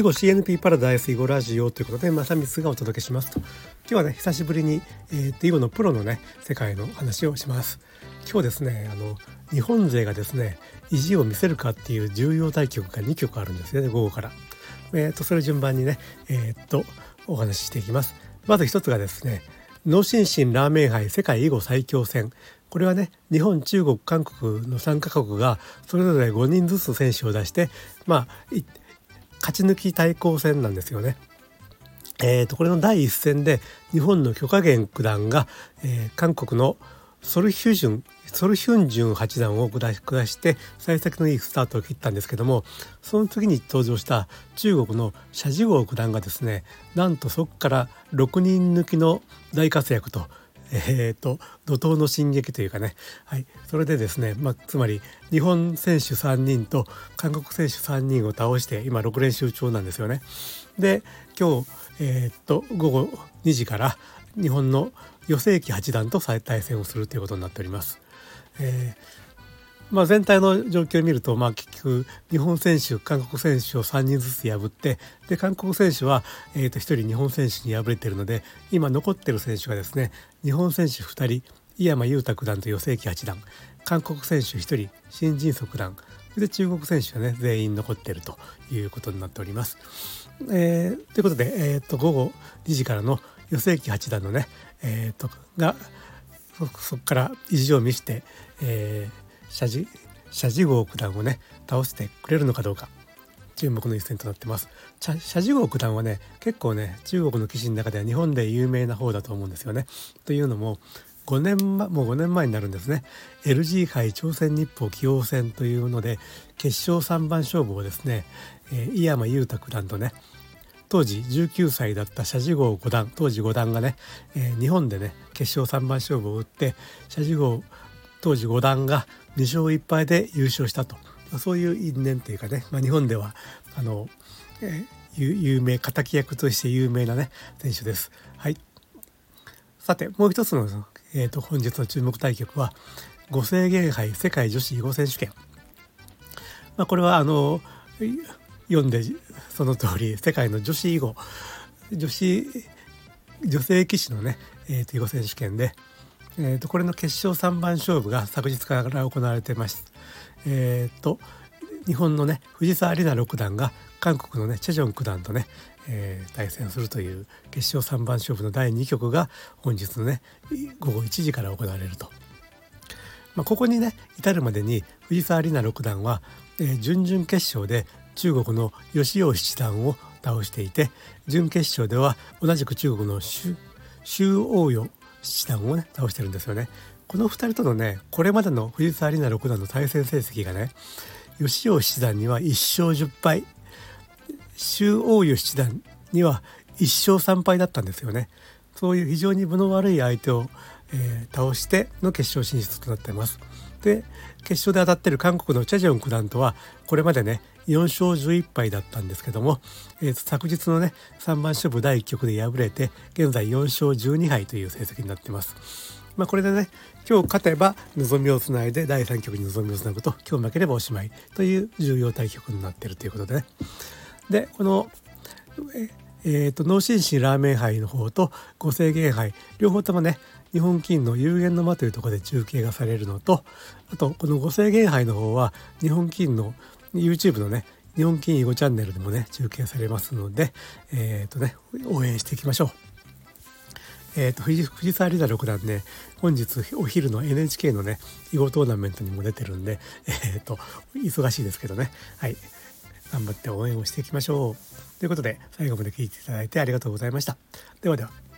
囲碁 CNP パラダイス囲碁ラジオということで正光がお届けしますと。今日はね久しぶりに、えー、囲碁のプロのね世界の話をします。今日ですねあの日本勢がですね意地を見せるかっていう重要対局が2局あるんですよね午後から。えーと、それ順番にねえー、っとお話ししていきます。まず一つがですね脳心身ラーメン杯世界囲碁最強戦。これはね日本中国韓国の3カ国がそれぞれ5人ずつ選手を出してまあ勝ち抜き対抗戦なんですよね。えーと、これの第一戦で日本の許家元九段が、えー、韓国のソルヒュジュンソルヒュンジュン八段を下して幸先のいいスタートを切ったんですけどもその次に登場した中国の謝ジ豪九段がですねなんとそこから6人抜きの大活躍とえーと、怒涛の進撃というかね、はい、それでですね、まあ、つまり日本選手3人と韓国選手3人を倒して今6連勝中なんですよね。で今日、えーと、午後2時から日本の余正麒八段と再対戦をするということになっております。えーまあ、全体の状況を見ると、まあ、結局日本選手韓国選手を3人ずつ破ってで韓国選手は、えー、と1人日本選手に敗れているので今残っている選手がですね日本選手2人井山裕太九段と余正麒八段韓国選手1人新人足段で中国選手はね全員残っているということになっております。えー、ということで、えー、と午後2時からの余正麒八段のね、えー、とがそこから意地を見せて、えー、謝辞謝辞号九段をね倒してくれるのかどうか。注目の一戦となってます。謝辞号九段はね結構ね中国の棋士の中では日本で有名な方だと思うんですよね。というのも5年前もう5年前になるんですね。LG 杯朝鮮日報棋王戦というので決勝3番勝負をですね、えー、井山裕太九段とね当時19歳だった謝辞号五段当時五段がね、えー、日本でね決勝3番勝負を打って謝辞号当時五段が2勝1敗で優勝したとそういう因縁というかね、まあ、日本ではあの、えー、有名敵役として有名なね選手です。はい、さてもう一つの、えーと、本日の注目対局は五制限杯世界女子囲碁選手権。まあ、これはあの読んでその通り世界の女子囲碁女子女性棋士のね、えー、と囲碁選手権で、えー、とこれの決勝3番勝負が昨日から行われてます。えー、と日本のね藤沢里奈六段が韓国のねチェジョン九段とね、えー、対戦するという決勝3番勝負の第2局が本日のね午後1時から行われると。まあ、ここにね至るまでに藤沢里奈六段は、えー、準々決勝で中国の吉尾七段を倒していて準決勝では同じく中国の周王与七段をね倒してるんですよね。この2人とのねこれまでの藤沢里奈六段の対戦成績がね吉尾七段には1勝10敗周王湯七段には1勝3敗だったんですよね。そういう非常に分の悪い相手を、えー、倒しての決勝進出となっています。で決勝で当たってる韓国のチェジョン九段とはこれまでね4勝11敗だったんですけども、えー、昨日のね3番勝負第1局で敗れて現在4勝12敗という成績になってます。まあ、これでね今日勝てば望みをつないで第3局に望みをつなぐと今日負ければおしまいという重要対局になってるということでね。でこのえーと、脳心身ラーメン杯の方と五制限杯両方ともね日本金の有限の間というところで中継がされるのとあとこの五制限杯の方は日本金の YouTube のね日本金囲碁チャンネルでもね中継されますのでえっ、ー、とね応援していきましょう。えーと、藤藤沢里奈六段ね本日お昼の NHK のね囲碁トーナメントにも出てるんで、えーと忙しいですけどねはい頑張って応援をしていきましょう。ということで最後まで聞いていただいてありがとうございました。ではでは。